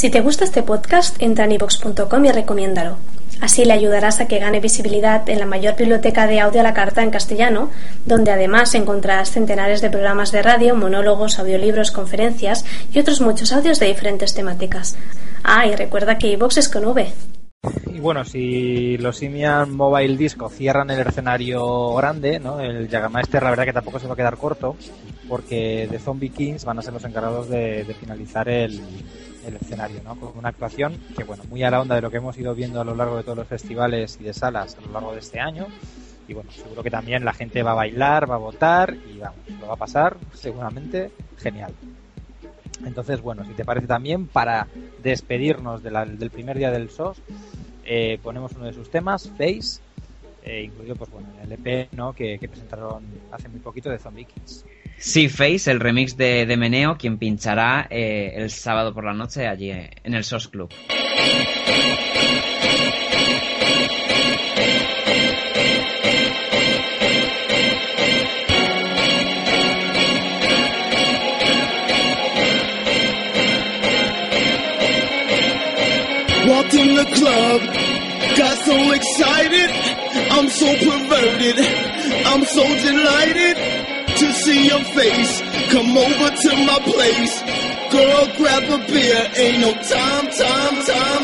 Si te gusta este podcast, entra en ivox.com y recomiéndalo. Así le ayudarás a que gane visibilidad en la mayor biblioteca de audio a la carta en castellano, donde además encontrarás centenares de programas de radio, monólogos, audiolibros, conferencias y otros muchos audios de diferentes temáticas. Ah, y recuerda que iVox es con V. Y bueno, si los Simian Mobile Disco cierran el escenario grande, ¿no? el Jagermeister la verdad que tampoco se va a quedar corto, porque The Zombie Kings van a ser los encargados de, finalizar el, escenario, ¿no? Con una actuación que, bueno, muy a la onda de lo que hemos ido viendo a lo largo de todos los festivales y de salas a lo largo de este año. Y bueno, seguro que también la gente va a bailar, va a votar y vamos, lo va a pasar seguramente genial. Entonces, bueno, si te parece también, para despedirnos del primer día del SOS, eh, ponemos uno de sus temas, Face, eh, incluido pues bueno, el EP ¿no? que, presentaron hace muy poquito de Zombie Kids. Sí, Face, el remix de, de Meneo, quien pinchará eh, el sábado por la noche allí en el SOS Club. Walked in the club, got so excited, I'm so perverted, I'm so delighted to see your face. Come over to my place, girl, grab a beer. Ain't no time, time, time,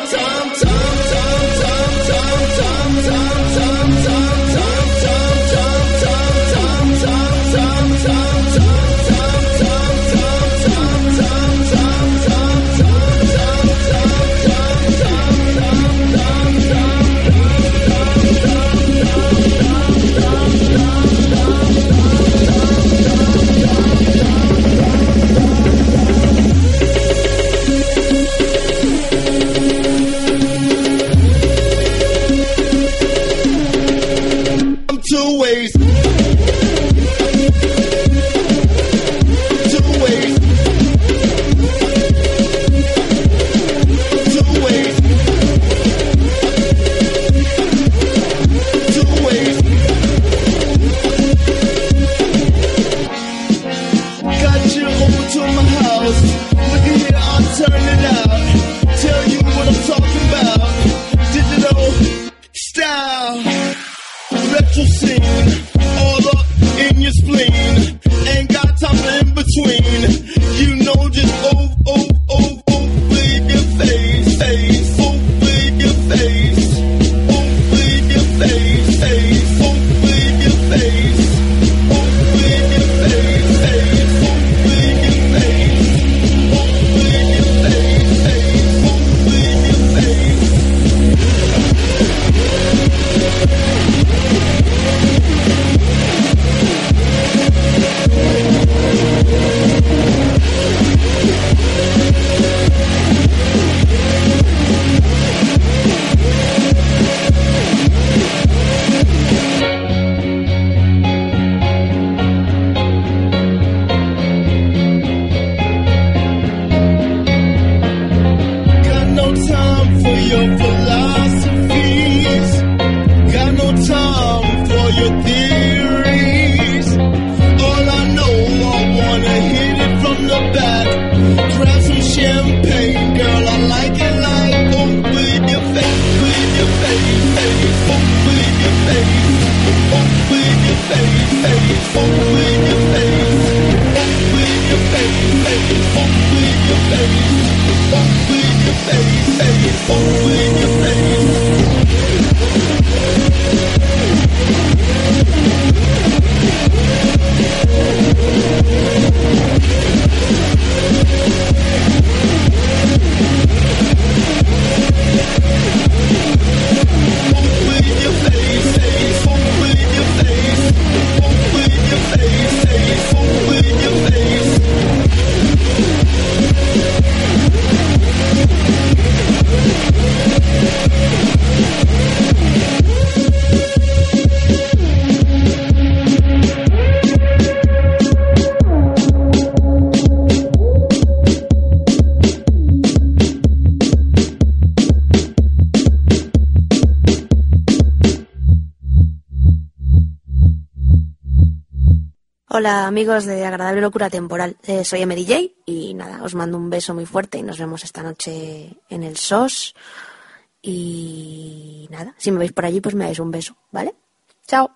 Hola amigos de Agradable Locura Temporal, eh, soy Emery J y nada, os mando un beso muy fuerte y nos vemos esta noche en el SOS y nada, si me veis por allí pues me dais un beso, ¿vale? Chao.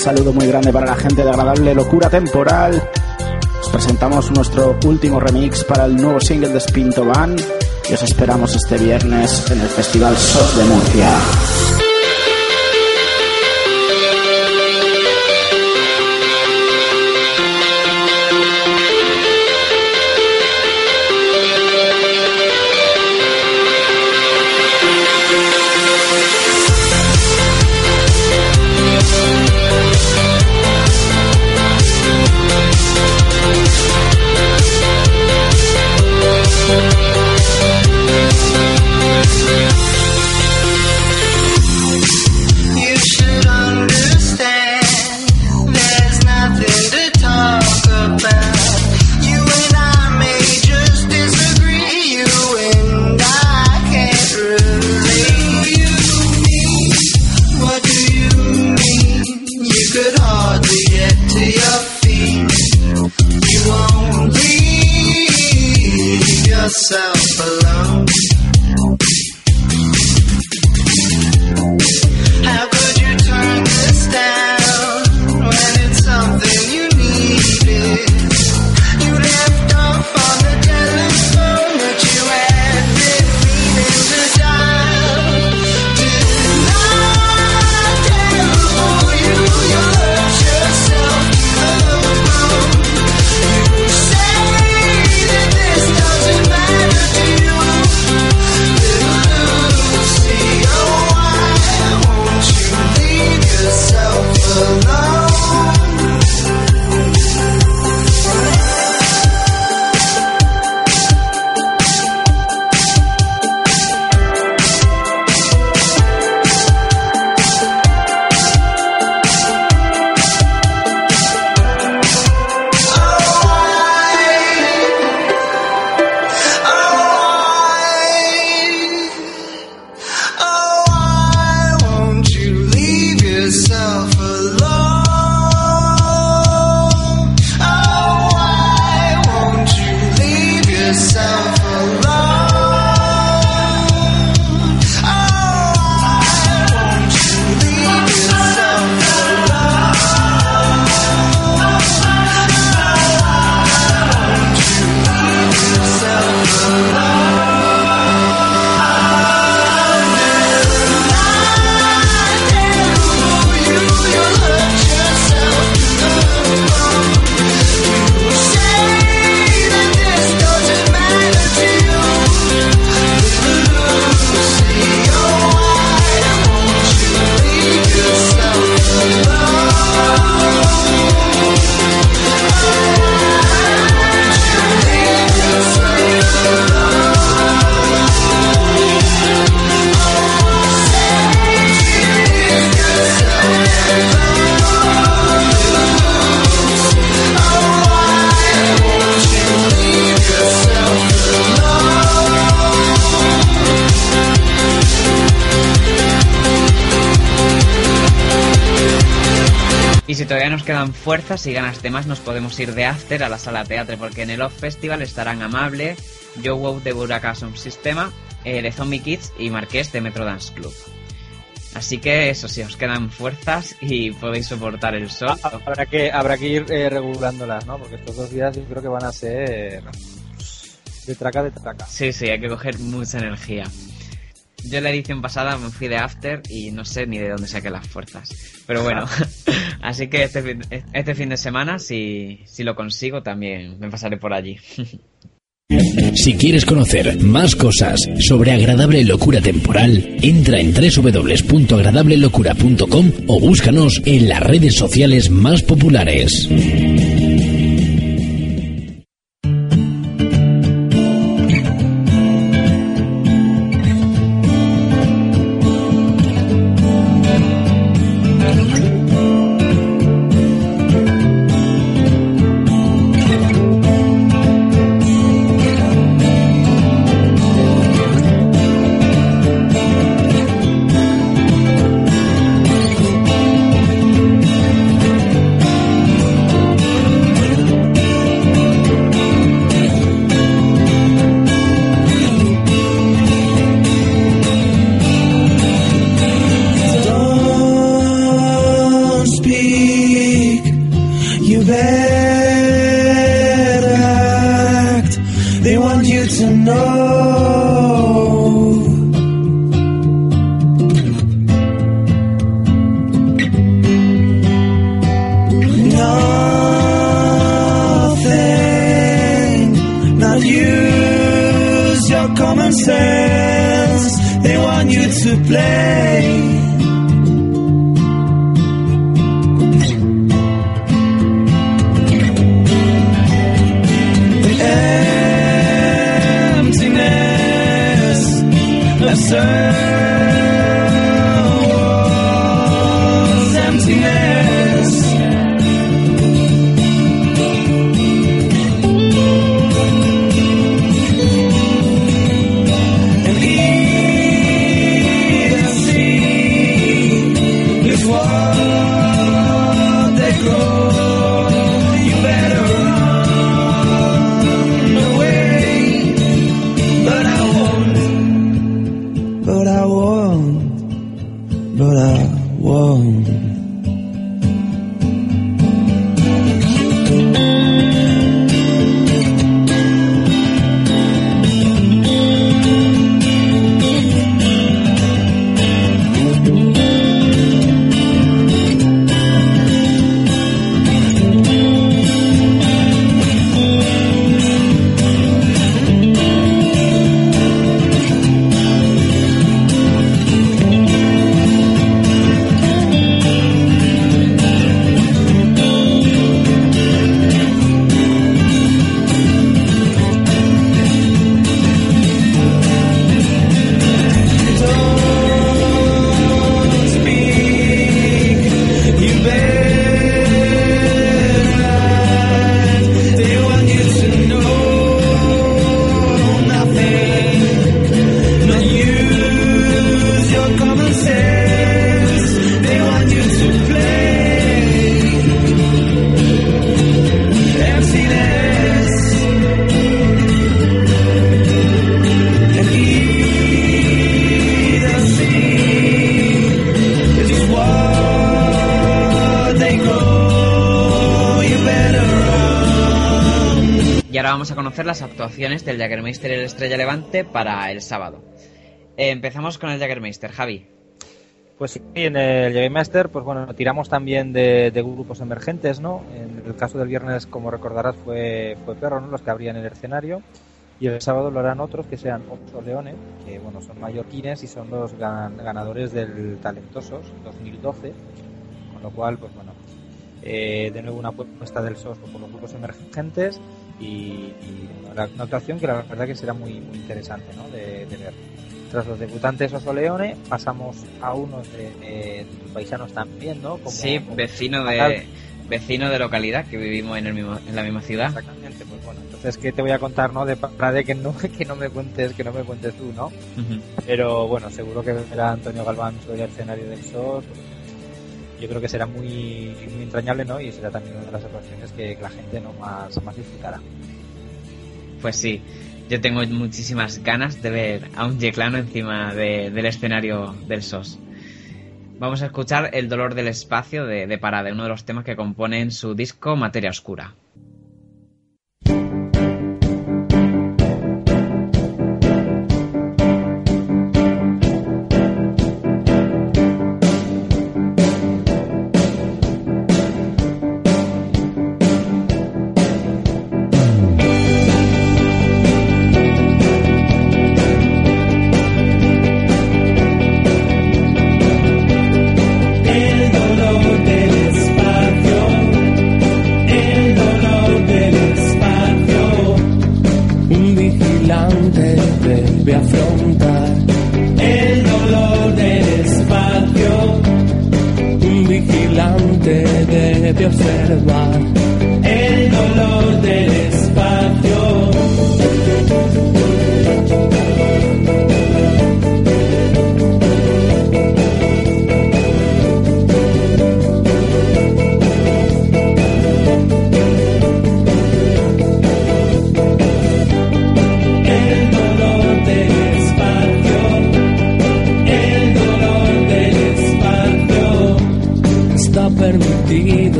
Saludo muy grande para la gente de Agradable Locura Temporal. Os presentamos nuestro último remix para el nuevo single de Spinto Van y os esperamos este viernes en el Festival SOS de Murcia. Todavía nos quedan fuerzas y ganas de más, nos podemos ir de after a la sala teatro, porque en el Off Festival estarán Amable, Joe Wow de Buracasum Sistema, eh, de Zombie Kids y Marqués de Metro Dance Club. Así que eso sí, os quedan fuerzas y podéis soportar el sol. Ah, Habrá que, habrá que ir eh, regulándolas, ¿no? Porque estos dos días yo creo que van a ser de traca de traca. Sí, sí, hay que coger mucha energía. Yo la edición pasada me fui de after y no sé ni de dónde saqué las fuerzas. Pero bueno, así que este fin, este fin de semana, si, si lo consigo, también me pasaré por allí. Si quieres conocer más cosas sobre Agradable Locura Temporal, entra en www.agradablelocura.com o búscanos en las redes sociales más populares. Las actuaciones del Jaggermeister y el Estrella Levante para el sábado. Eh, empezamos con el Jaggermeister, Javi. Pues sí, en el Game Master, pues bueno, tiramos también de, de grupos emergentes, ¿no? En el caso del viernes, como recordarás, fue, fue Perro, ¿no? Los que abrían el escenario. Y el sábado lo harán otros que sean Ocho Leones, que bueno, son mallorquines y son los gan- ganadores del Talentosos 2012. Con lo cual, pues bueno, eh, de nuevo una apuesta del SOS por los grupos emergentes y, y, una actuación que la verdad que será muy, muy interesante, ¿no? De, de ver. Tras los debutantes Oso Leone, pasamos a unos de, eh, paisanos también, ¿no? Como- sí, como- vecino de vecino de localidad que vivimos en, el mismo, en la misma ciudad. Exactamente, pues bueno, entonces qué te voy a contar, ¿no? De Prade que no que no me cuentes, que no me cuentes tú, ¿no? Pero bueno, seguro que verá Antonio Galván sobre el escenario del SOS. Yo creo que será muy, muy entrañable, ¿no? Y será también una de las actuaciones que la gente no más, más disfrutará. Pues sí, yo tengo muchísimas ganas de ver a un Yeclano encima de- del escenario del SOS. Vamos a escuchar El dolor del espacio de, de Parade, uno de los temas que componen su disco Materia Oscura.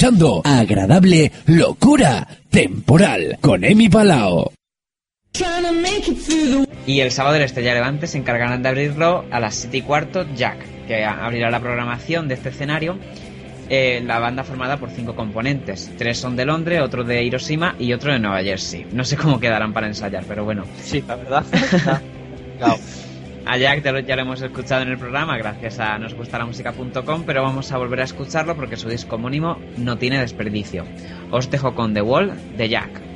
Escuchando Agradable Locura Temporal con Emi Palao. Y el sábado el Estrella Levante se encargarán de abrirlo a las 7 y cuarto Jack, que abrirá la programación de este escenario. Eh, la banda formada por cinco componentes. Tres son de Londres, otro de Hiroshima y otro de Nueva Jersey. No sé cómo quedarán para ensayar, pero bueno. Sí, la verdad. Claro. A Jack ya lo, ya hemos escuchado en el programa gracias a nosgustalamusica.com, pero vamos a volver a escucharlo porque su disco homónimo no tiene desperdicio. Os dejo con The Wall de Jack.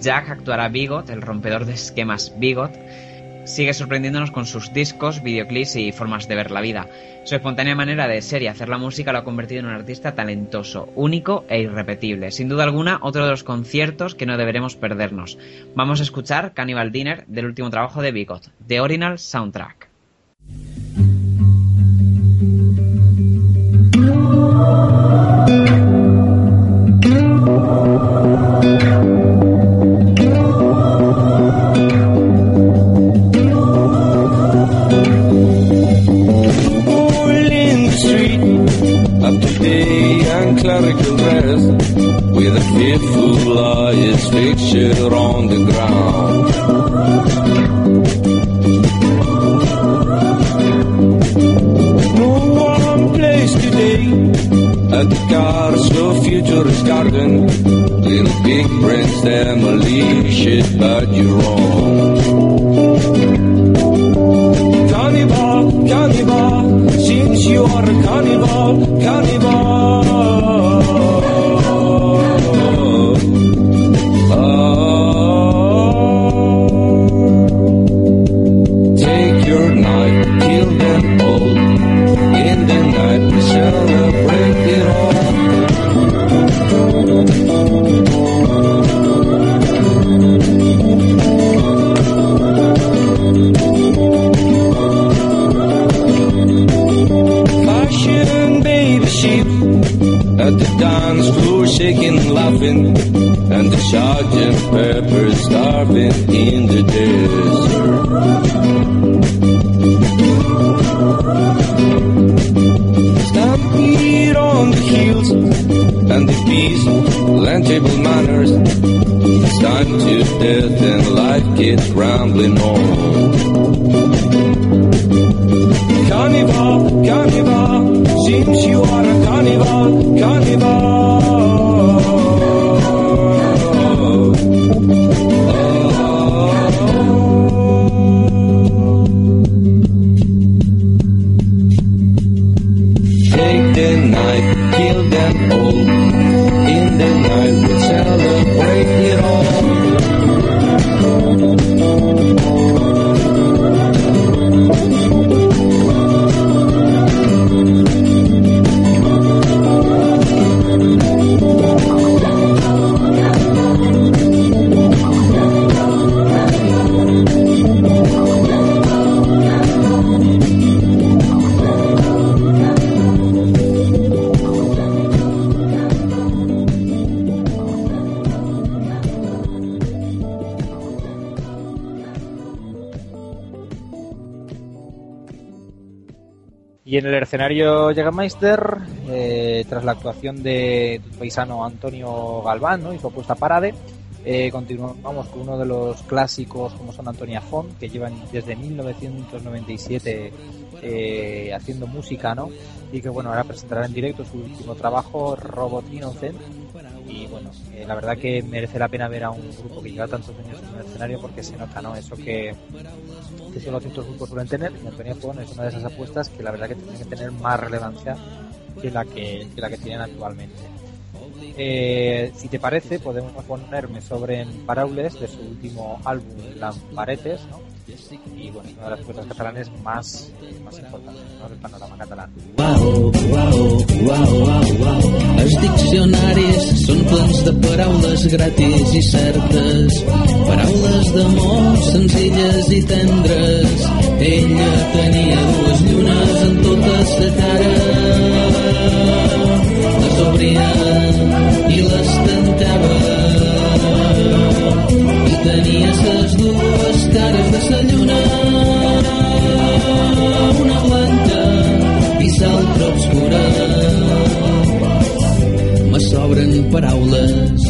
Jack actuará Bigot, el rompedor de esquemas Bigot, sigue sorprendiéndonos con sus discos, videoclips y formas de ver la vida. Su espontánea manera de ser y hacer la música lo ha convertido en un artista talentoso, único e irrepetible. Sin duda alguna, otro de los conciertos que no deberemos perdernos. Vamos a escuchar Cannibal Dinner del último trabajo de Bigot, The Original Soundtrack. With a fearful lawyer's picture on the ground. No one place today at the cars of futurist garden. Little big brains demolition, but you're wrong. Cannibal, cannibal, since you are a cannibal, cannibal. Starving in the desert. Stampede on the hills and the peace land table manners. It's time to death and life gets rambling on. Carnival, carnival, seems you are a carnival, carnival. Escenario Jägermeister, eh, tras la actuación de tu paisano Antonio Galván ¿no? y propuesta Parade, eh, continuamos con uno de los clásicos como son Antonia Font, que llevan desde 1997 eh, haciendo música, ¿no? Y que bueno, ahora presentará en directo su último trabajo, Robot Innocent. Y bueno, eh, la verdad que merece la pena ver a un grupo que lleva tantos años en el escenario porque se nota, ¿no? Eso que, que solo ciertos grupos suelen tener. Y Antonia Font es una de esas apuestas que la verdad que tiene que tener más relevancia que la que, que la que tienen actualmente. Eh, si te parece, podemos ponerme sobre en Paraules de su último álbum, Lamparetes, ¿no? Y bueno, es una de las cosas catalanes más, más importantes ¿no? del panorama catalán. Uau, uau, uau, uau, uau. Els diccionaris són plens de paraules gratis i certes, paraules d'amor senzilles i tendres. Ella tenia dues llunes en tota sa cara, les obria i les tancava i tenia ses dues cares de sa lluna una blanca i l'altra obscura. Me sobren paraules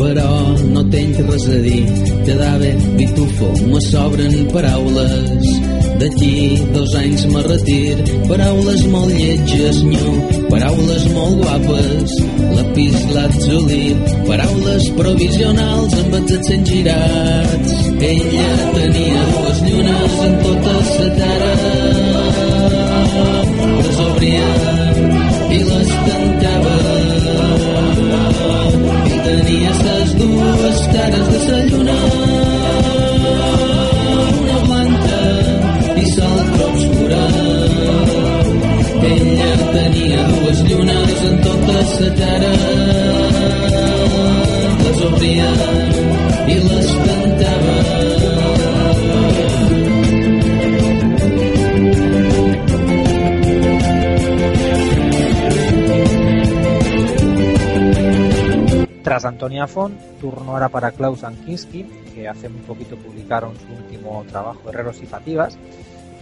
però no tenc res a dir. Quedava pitufo me sobren paraules d'aquí dos anys me retir paraules molt lletges nyo paraules molt guapes lapis lazuli paraules provisionals amb els accents girats. Ella tenia dues llunes en tota sa cara. Les obria i les tancava. I tenia ses dues cares de sa en tota la cara les obria i Tras Antonia Font, turno ahora para Klaus Ankinski, que hace muy poquito publicaron su último trabajo, Herreros y Fativas,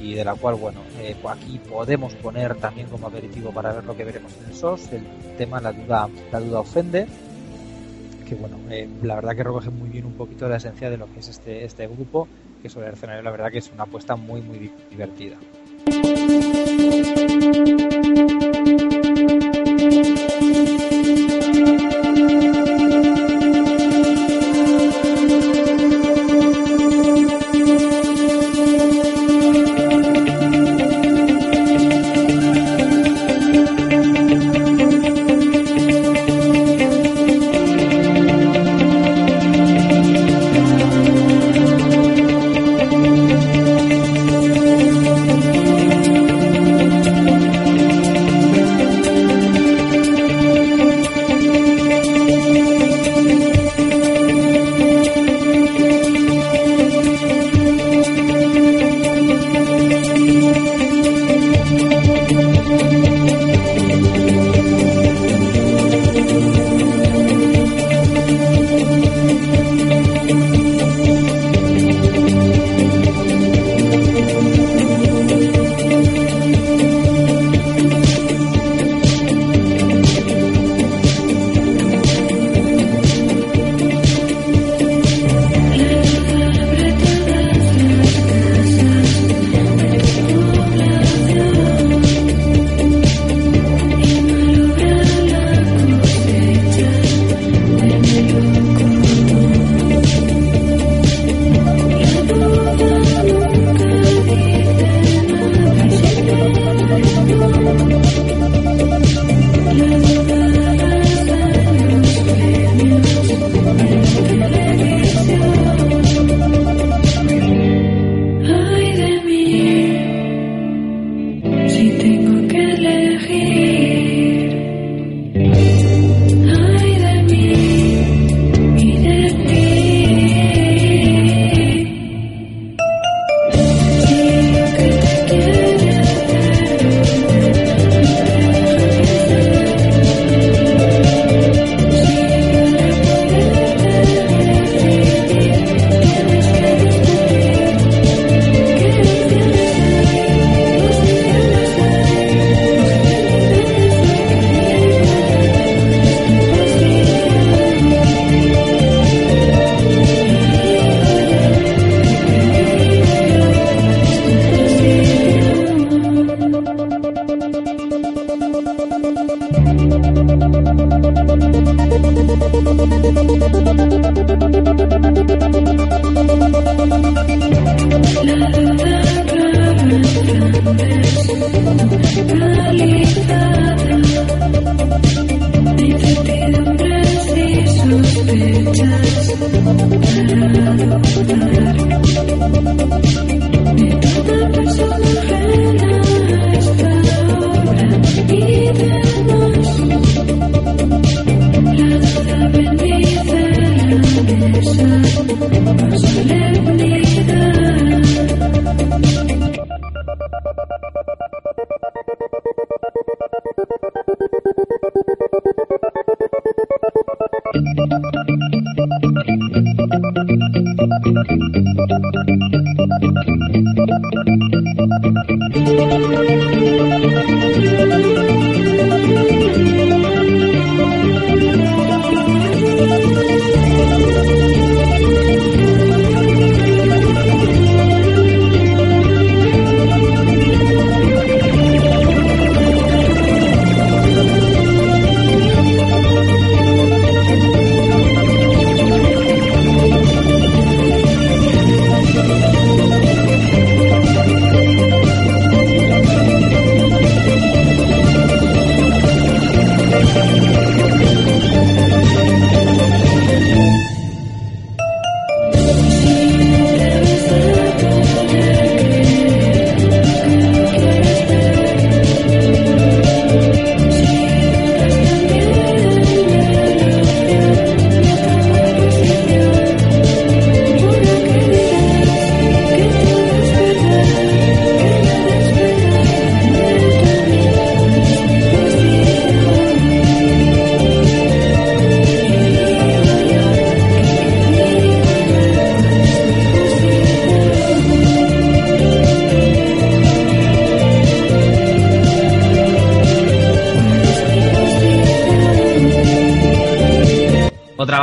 y de la cual, bueno, eh, aquí podemos poner también como aperitivo para ver lo que veremos en el SOS, el tema La duda, la duda ofende, que bueno, eh, la verdad que recoge muy bien un poquito la esencia de lo que es este, este grupo, que sobre el escenario la verdad que es una apuesta muy, muy di- divertida.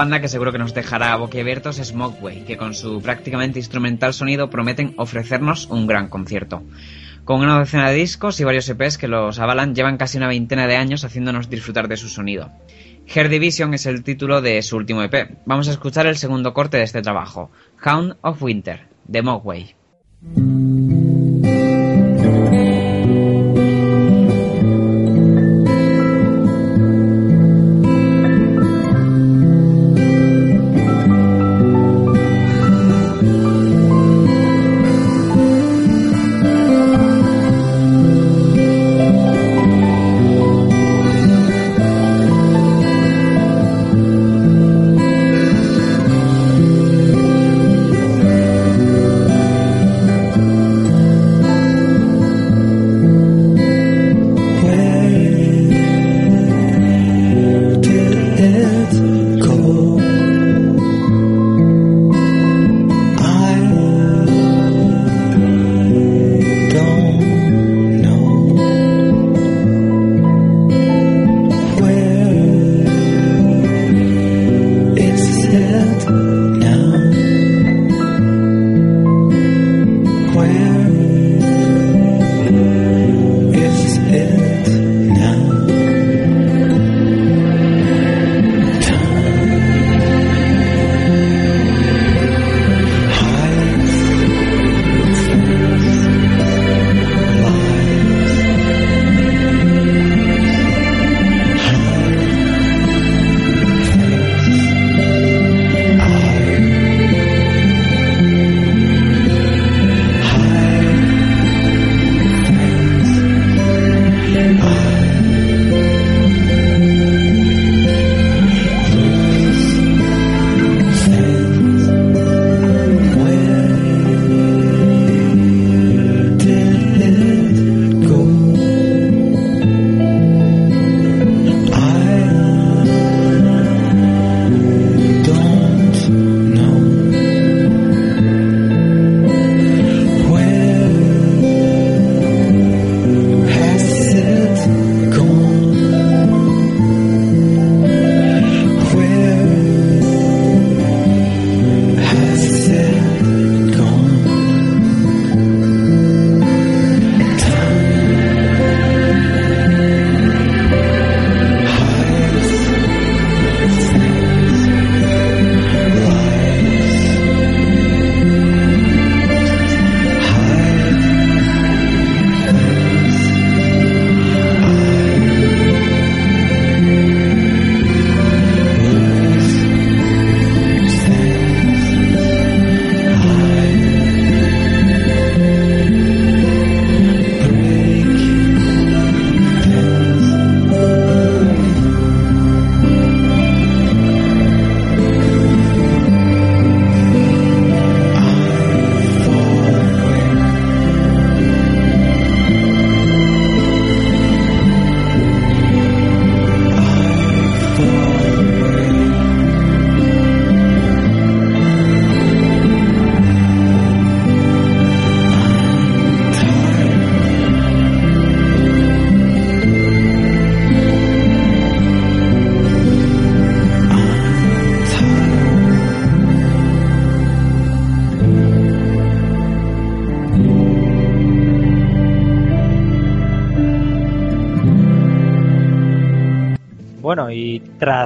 Banda que seguro que nos dejará boquiabiertos es Mogwai, que con su prácticamente instrumental sonido prometen ofrecernos un gran concierto. Con una docena de discos y varios EPs que los avalan, llevan casi una veintena de años haciéndonos disfrutar de su sonido. Hair Division es el título de su último EP. Vamos a escuchar el segundo corte de este trabajo, Hound of Winter, de Mogwai.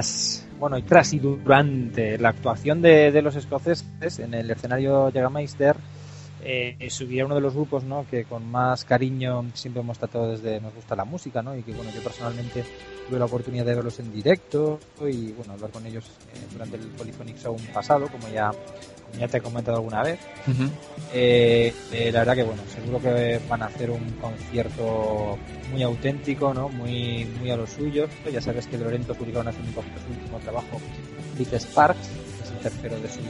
Tras bueno y tras y durante la actuación de, de los escoceses en el escenario Jägermeister, eh, subía uno de los grupos ¿no? que con más cariño siempre hemos tratado desde nos gusta la música ¿no? y que bueno yo personalmente tuve la oportunidad de verlos en directo y bueno hablar con ellos eh, durante el Polyphonic Show pasado como ya como ya te he comentado alguna vez eh, eh, la verdad que bueno que van a hacer un concierto muy auténtico no muy muy a lo suyo ya sabes que Lorenzo publicaron hace un su último trabajo Big Sparks que es el tercero de su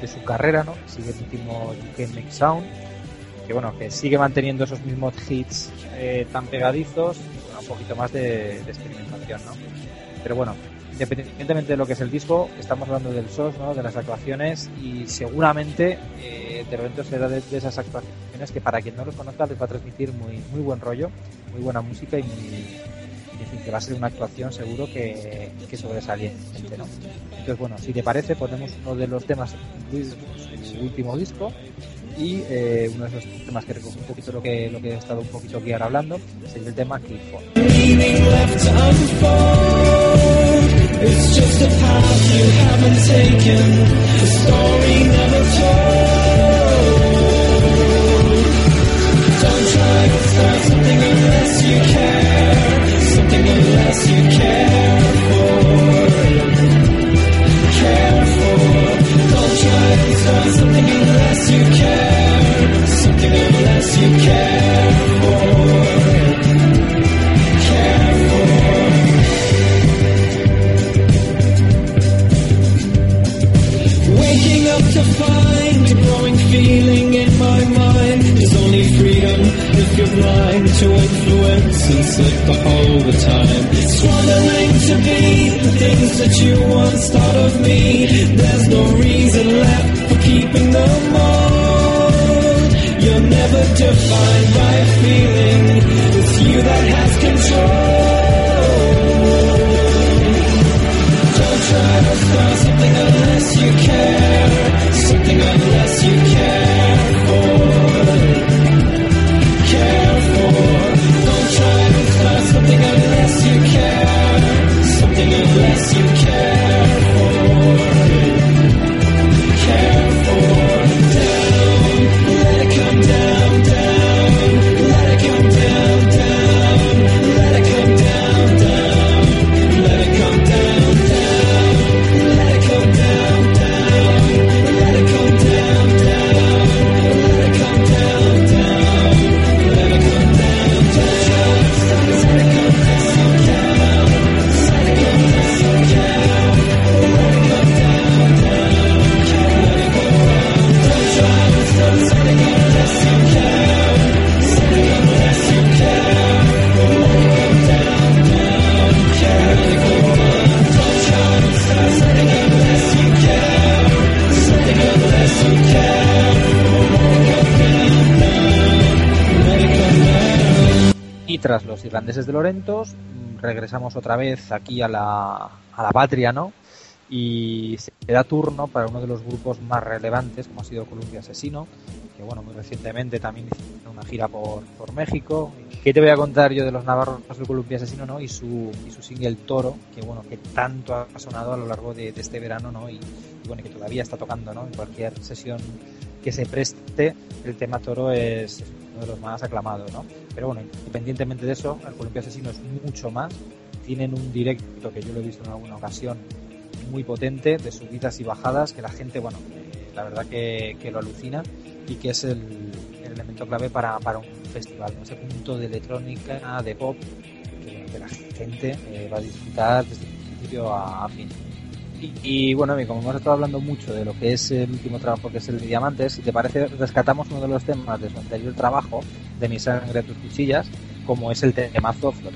de su carrera, ¿no? Sigue el último UK Make Sound, que bueno, que sigue manteniendo esos mismos hits eh, tan pegadizos, bueno, un poquito más de, experimentación, ¿no? Pero bueno, independientemente de lo que es el disco, estamos hablando del SOS, ¿no? De las actuaciones y seguramente eh, repente será de, esas actuaciones que para quien no los conozca les va a transmitir muy, muy buen rollo, muy buena música y muy, que va a ser una actuación seguro que, que sobresaliente, ¿no? Entonces, bueno, si te parece, ponemos uno de los temas incluidos en su último disco y eh, uno de esos temas que recoge un poquito lo que, lo que he estado un poquito aquí ahora hablando, sería el tema Clifford. Something unless you care, something unless you care if you're blind to influence and slip all the time. Struggling to be the things that you once thought of me. There's no reason left for keeping them on. You're never defined by feeling. It's you that has control. Don't try to start something unless you care. Something unless you care something unless you care. Something unless you care irlandeses de Lorentos, mm, regresamos otra vez aquí a la, a la patria, ¿no? Y se da turno para uno de los grupos más relevantes, como ha sido Columbia Asesino, que bueno, muy recientemente también hicieron una gira por, por México. ¿Qué te voy a contar yo de los navarros de Columbia Asesino, ¿no? Y su, y su single Toro, que bueno, que tanto ha sonado a lo largo de, este verano, ¿no? Y, y que todavía está tocando, ¿no? En cualquier sesión que se preste, el tema Toro es uno de los más aclamados, ¿no? Pero bueno, independientemente de eso, el Columpio Asesino es mucho más. Tienen un directo que yo lo he visto en alguna ocasión muy potente, de subidas y bajadas, que la gente, bueno, eh, la verdad que, que lo alucina y que es el, el elemento clave para, para un festival, ¿no? ese punto de electrónica, de pop, que, la gente eh, va a disfrutar desde principio a, a fin. Y, bueno, como hemos estado hablando mucho de lo que es el último trabajo que es el de Diamantes, si te parece, rescatamos uno de los temas de su anterior trabajo, de Mi sangre, tus cuchillas, como es el temazo Flor.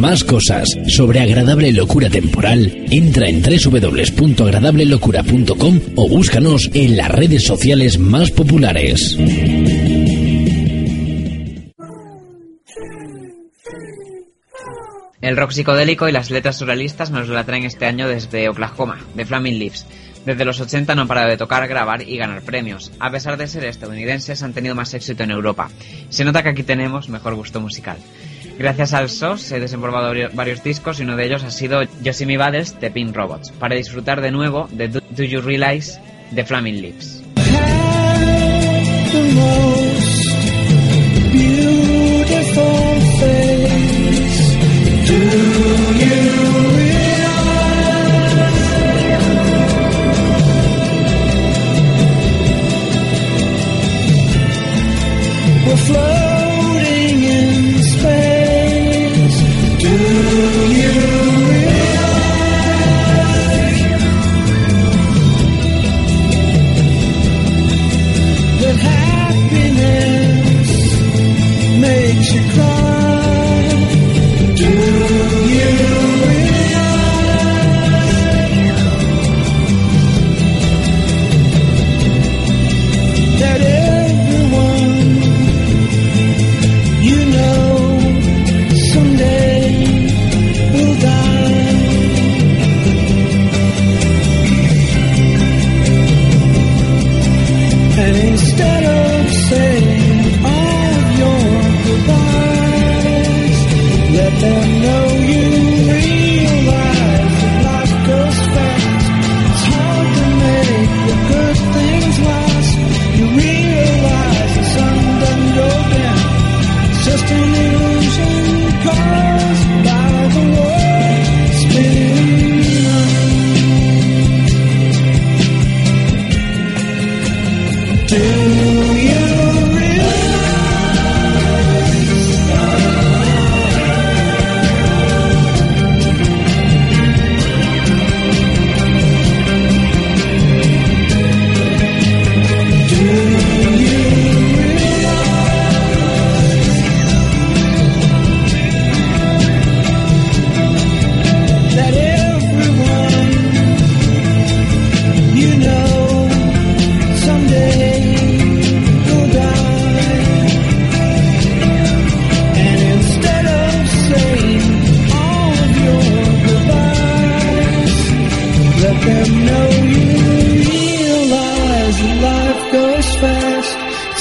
Más cosas sobre agradable locura temporal, entra en www.agradablelocura.com o búscanos en las redes sociales más populares. El rock psicodélico y las letras surrealistas nos la traen este año desde Oklahoma, de Flaming Lips. Desde los 80 no han parado de tocar, grabar y ganar premios. A pesar de ser estadounidenses, han tenido más éxito en Europa. Se nota que aquí tenemos mejor gusto musical. Gracias al SOS he desenvolvado varios discos y uno de ellos ha sido Yosemite Battles de Pink Robots, para disfrutar de nuevo de Do, You Realize de Flaming Lips.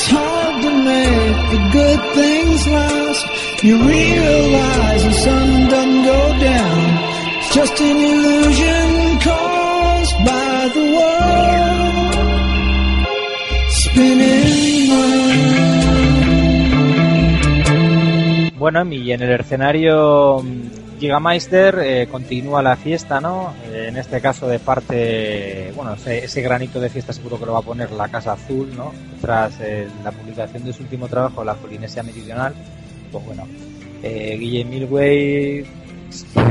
It's hard to make the good things last. You realize the sun doesn't go down. It's just an illusion caused by the world spinning. Bueno, y en el escenario Gigameister eh, continúa la fiesta, ¿no? Eh, en este caso de parte, bueno, ese, granito de fiesta seguro que lo va a poner la Casa Azul, ¿no? Tras eh, la publicación de su último trabajo, La Polinesia Meridional, pues bueno, eh, Guille Milway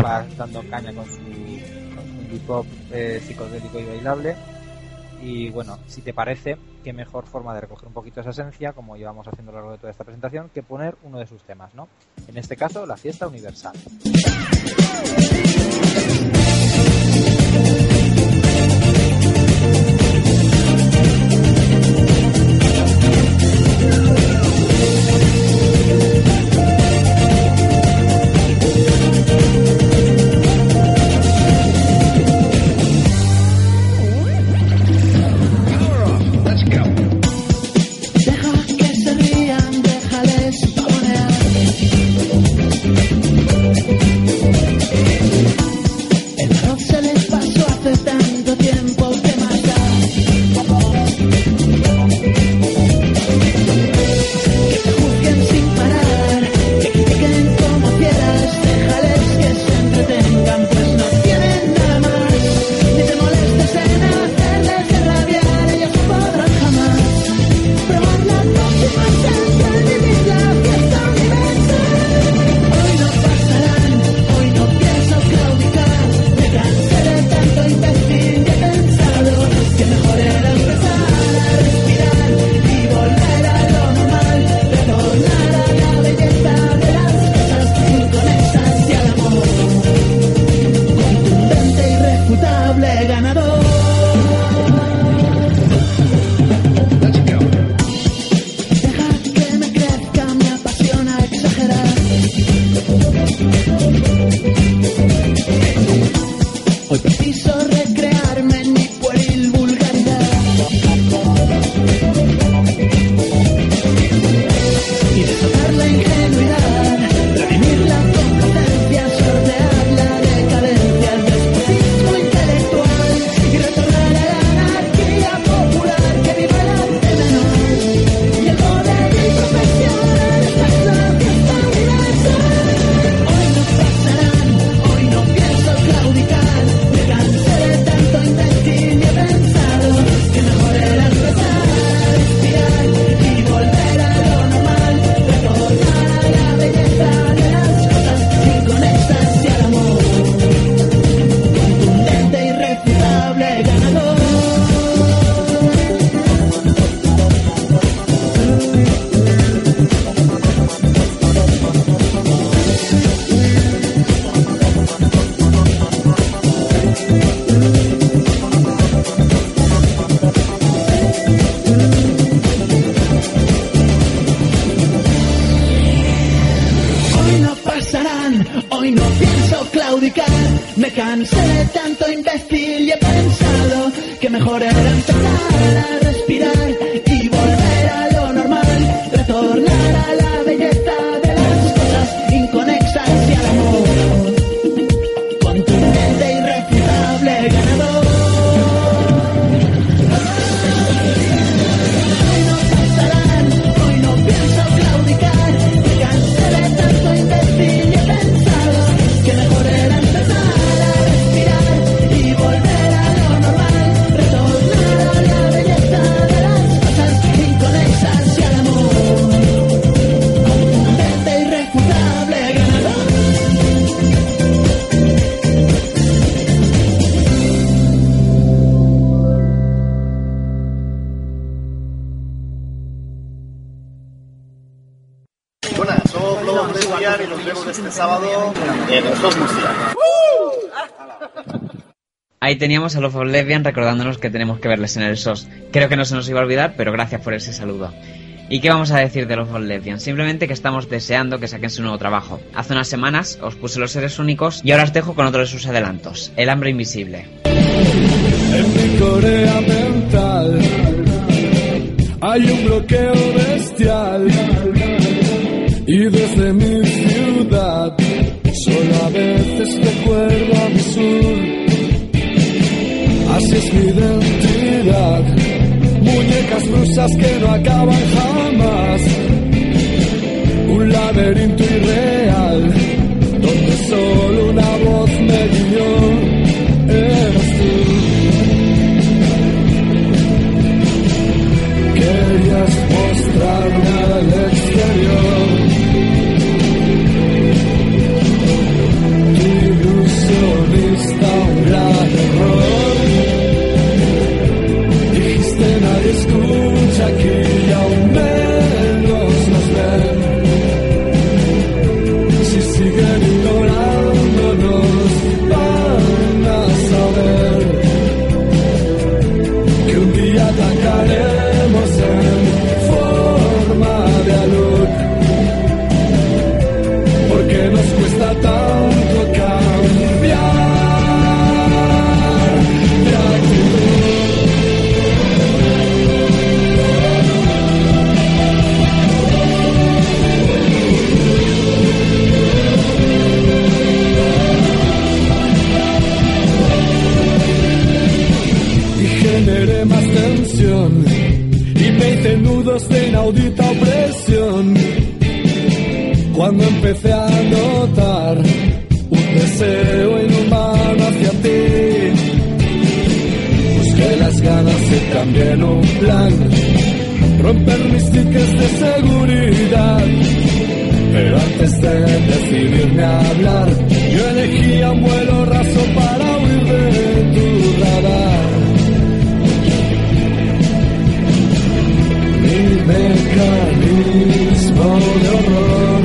va dando caña con su, con su indie pop eh, psicodélico y bailable. Y bueno, si te parece, qué mejor forma de recoger un poquito esa esencia, como llevamos haciendo a lo largo de toda esta presentación, que poner uno de sus temas, ¿no? En este caso, la fiesta universal. Teníamos a Love of Lesbian recordándonos que tenemos que verles en el SOS. Creo que no se nos iba a olvidar, pero gracias por ese saludo. ¿Y qué vamos a decir de Love of Lesbian? Simplemente que estamos deseando que saquen su nuevo trabajo. Hace unas semanas os puse los seres únicos y ahora os dejo con otro de sus adelantos, El hambre invisible. En mi Corea mental hay un bloqueo bestial y desde mi ciudad solo a veces recuerdo a sur. Es mi identidad, muñecas rusas que no acaban jamás, un laberinto irreal cambiar un plan romper mis tickets de seguridad. Pero antes de decidirme a hablar yo elegía un vuelo raso para huir de tu radar. Mi mecanismo de horror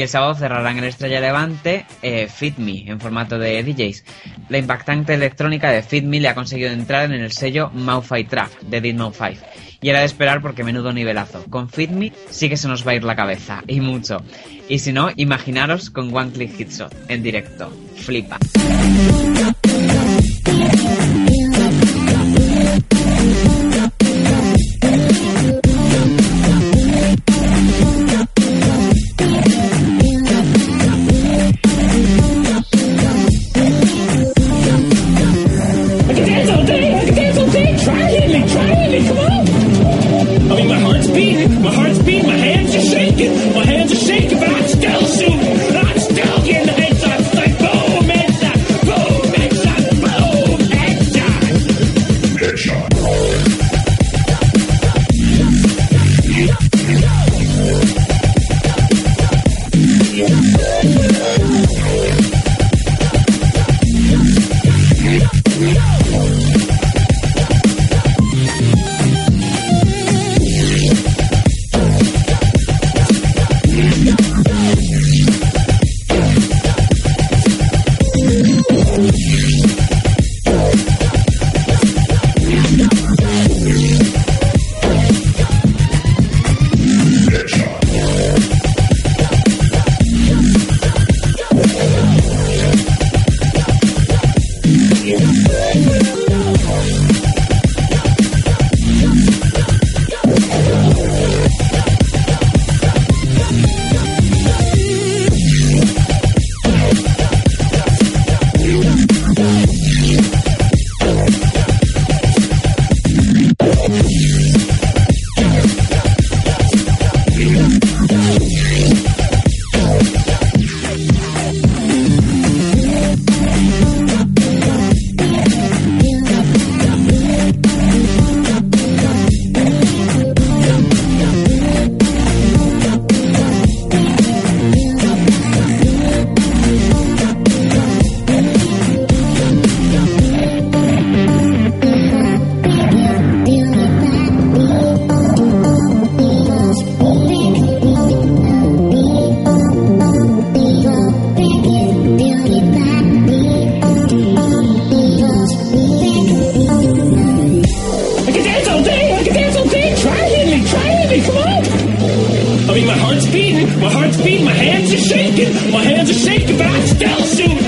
Y el sábado cerrarán el Estrella Levante eh, Fit Me en formato de DJs. La impactante electrónica de Fit Me le ha conseguido entrar en el sello Maufi Trap de Deadmau 5. Y era de esperar porque menudo nivelazo. Con Fit Me sí que se nos va a ir la cabeza, y mucho. Y si no, imaginaros con One Click Hitshot en directo. Flipa. My heart's beating, my heart's beating, my hands are shaking, my hands are shaking, but I'm still shooting.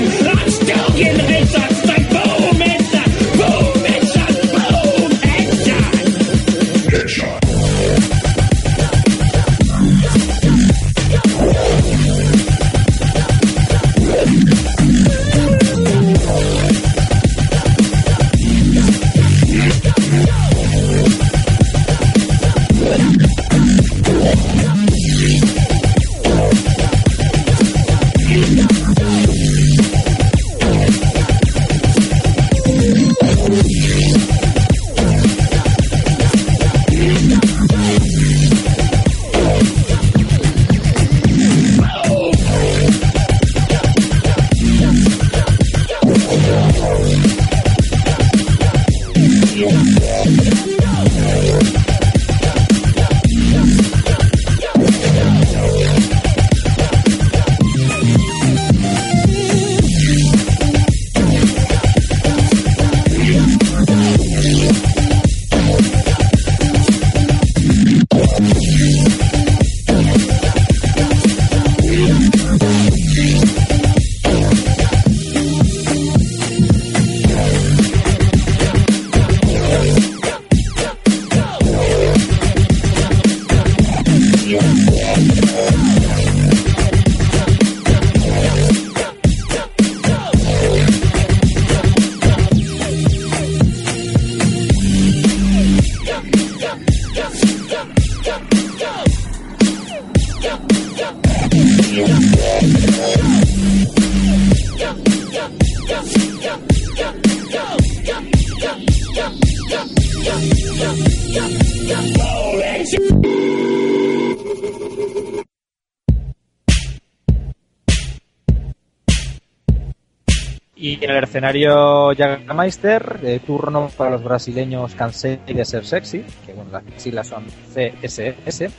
Escenario Jagermeister, turno para los brasileños Cansei de Ser Sexy, que bueno, las siglas son CSS,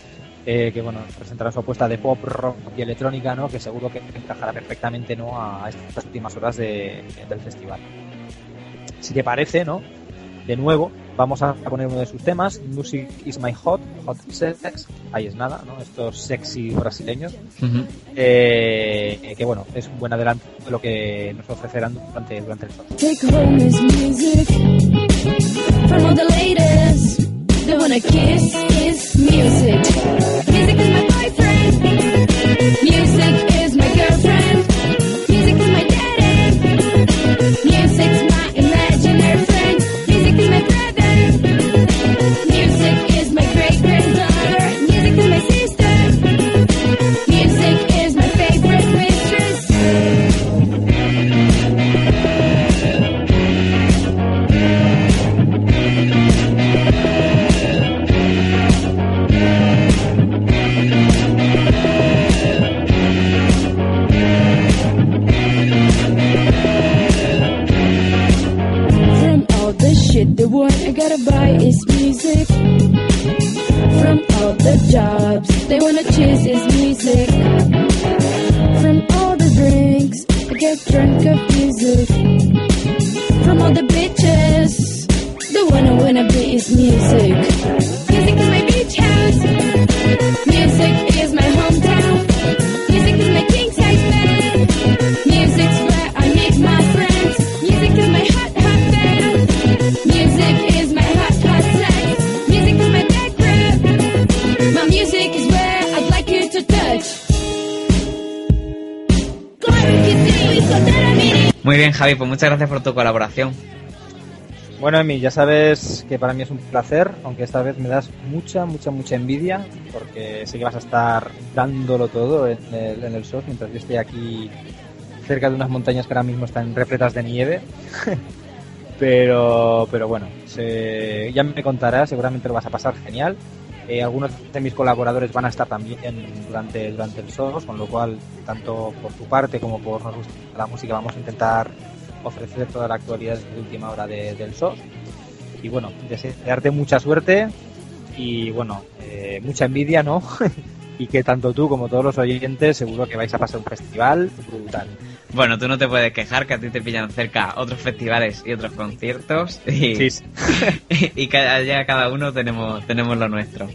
eh, que bueno, presentará su apuesta de pop, rock y electrónica, ¿no? que seguro que encajará perfectamente ¿no? a estas últimas horas de- del festival. Si te parece, ¿no? De nuevo, vamos a poner uno de sus temas, Music is my hot, hot sex, ahí es nada, ¿no? Estos sexy brasileños. Eh, que bueno, es un buen adelanto de lo que nos ofrecerán durante, durante el show. Take home is music from all the ladies. They wanna kiss is music. Music is my boyfriend. Music Pues muchas gracias por tu colaboración. Bueno, Emi, ya sabes que para mí es un placer, aunque esta vez me das mucha, mucha, mucha envidia, porque sé que vas a estar dándolo todo en el, en mientras yo estoy aquí cerca de unas montañas que ahora mismo están repletas de nieve. pero, pero bueno, ya me contarás, seguramente lo vas a pasar genial. Eh, algunos de mis colaboradores van a estar también durante, durante el SOS, con lo cual, tanto por tu parte como por la música, vamos a intentar ofrecer toda la actualidad de última hora de- del SOS. Y bueno, desearte mucha suerte y bueno, eh, mucha envidia, ¿no? y que tanto tú como todos los oyentes seguro que vais a pasar un festival brutal. Bueno, tú no te puedes quejar que a ti te pillan cerca otros festivales y otros conciertos y, Sí, sí. y cada, ya cada uno tenemos, tenemos lo nuestro.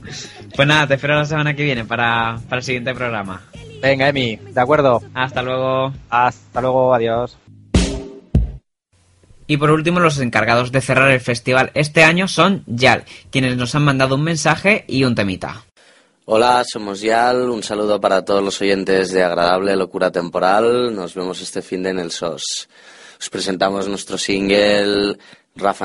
Pues nada, te espero la semana que viene para, para el siguiente programa. Venga, Emi, de acuerdo. Hasta luego. Hasta luego, adiós. Y por último, los encargados de cerrar el festival este año son YAL, quienes nos han mandado un mensaje y un temita. Hola, somos Yal. Un saludo para todos los oyentes de Agradable Locura Temporal. Nos vemos este fin de en el SOS. Os presentamos nuestro single Rough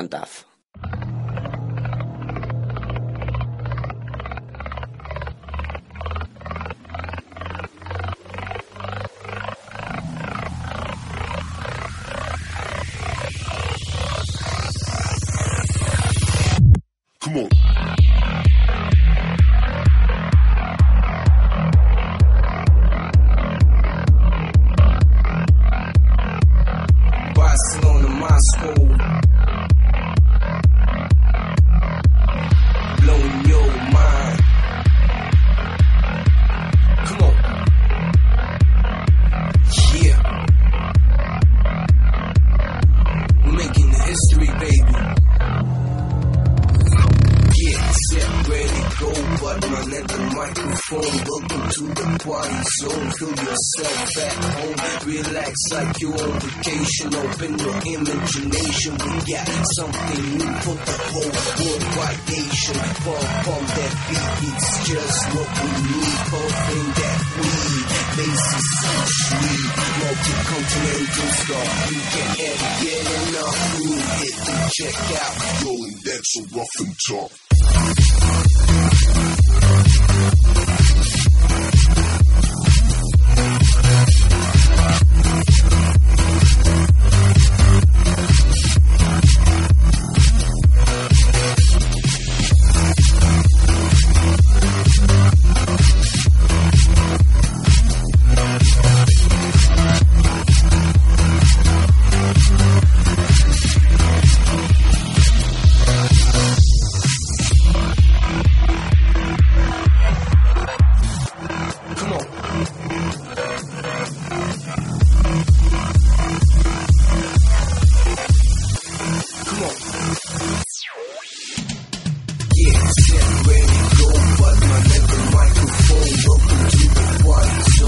Yeah, set, ready, go, on every microphone. Welcome to the party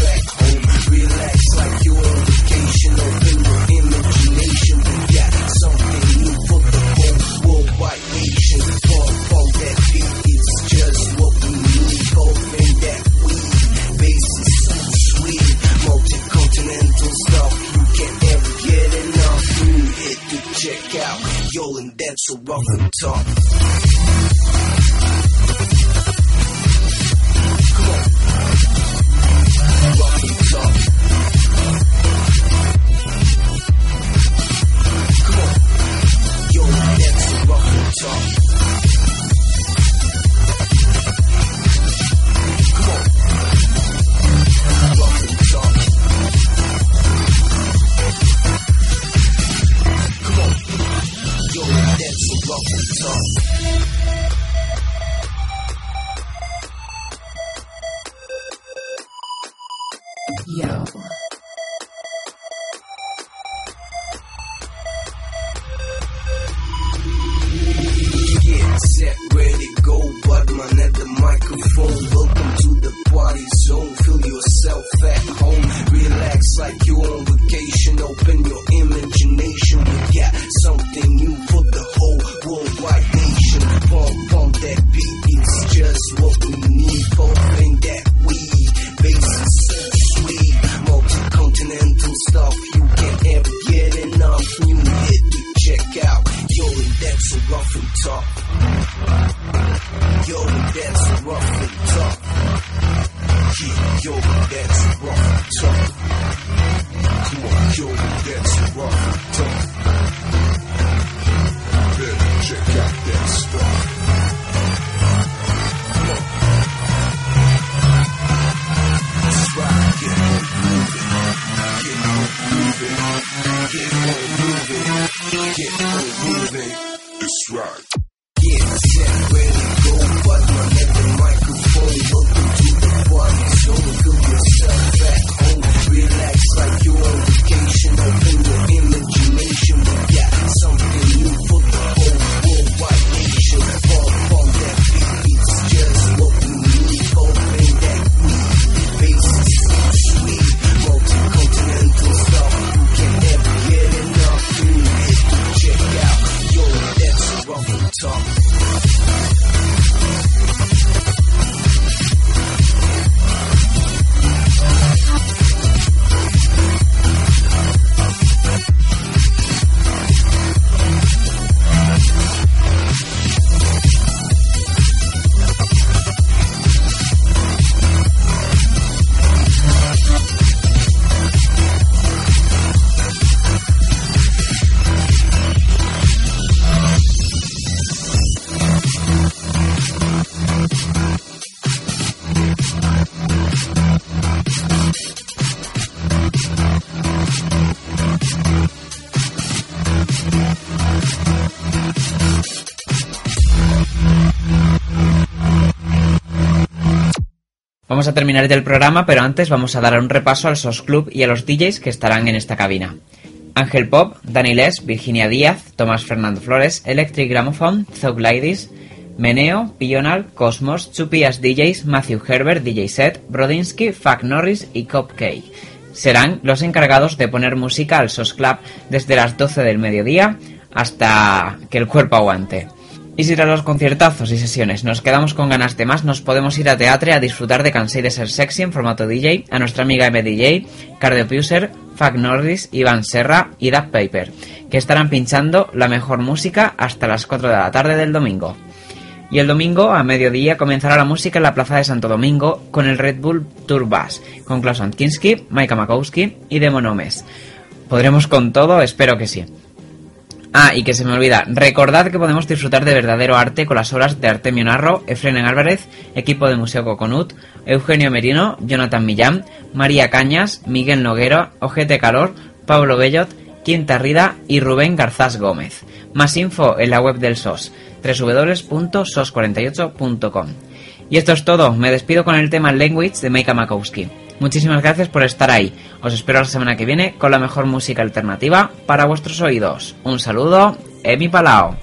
back home. Relax like you're on vacation. Open your imagination. We got something Yo, and that's so Vamos a terminar ya el programa, pero antes vamos a dar un repaso al SOS Club y a los DJs que estarán en esta cabina. Ángel Pop, Dani Les, Virginia Díaz, Tomás Fernando Flores, Electric Gramophone, Zog Ladies, Meneo, Pional, Cosmos, Chupias DJs, Matthew Herbert, DJ Set, Brodinsky, Fuck Norris y K. Serán los encargados de poner música al SOS Club desde las 12 del mediodía hasta que el cuerpo aguante. Y si tras los conciertazos y sesiones nos quedamos con ganas de más, nos podemos ir a teatro a disfrutar de Cansei de ser sexy en formato DJ, a nuestra amiga MDJ, Cardio Puser, Fuck Norris, Iván Serra y Duck Paper, que estarán pinchando la mejor música hasta las 4 de la tarde del domingo. Y el domingo, a mediodía, comenzará la música en la Plaza de Santo Domingo con el Red Bull Tour Bus, con Klaus Antkinski, Maika Makowski y Demonomes. ¿Podremos con todo? Espero que sí. Ah, y que se me olvida, recordad que podemos disfrutar de verdadero arte con las obras de Artemio Narro, Efrenen Álvarez, equipo de Museo Coconut, Eugenio Merino, Jonathan Millán, María Cañas, Miguel Noguero, Ojete Calor, Pablo Bellot, Quinta Rida y Rubén Garzás Gómez. Más info en la web del SOS, www.sos48.com. Y esto es todo, me despido con el tema Language de Meika Makowski. Muchísimas gracias por estar ahí. Os espero la semana que viene con la mejor música alternativa para vuestros oídos. Un saludo, Emi Palao.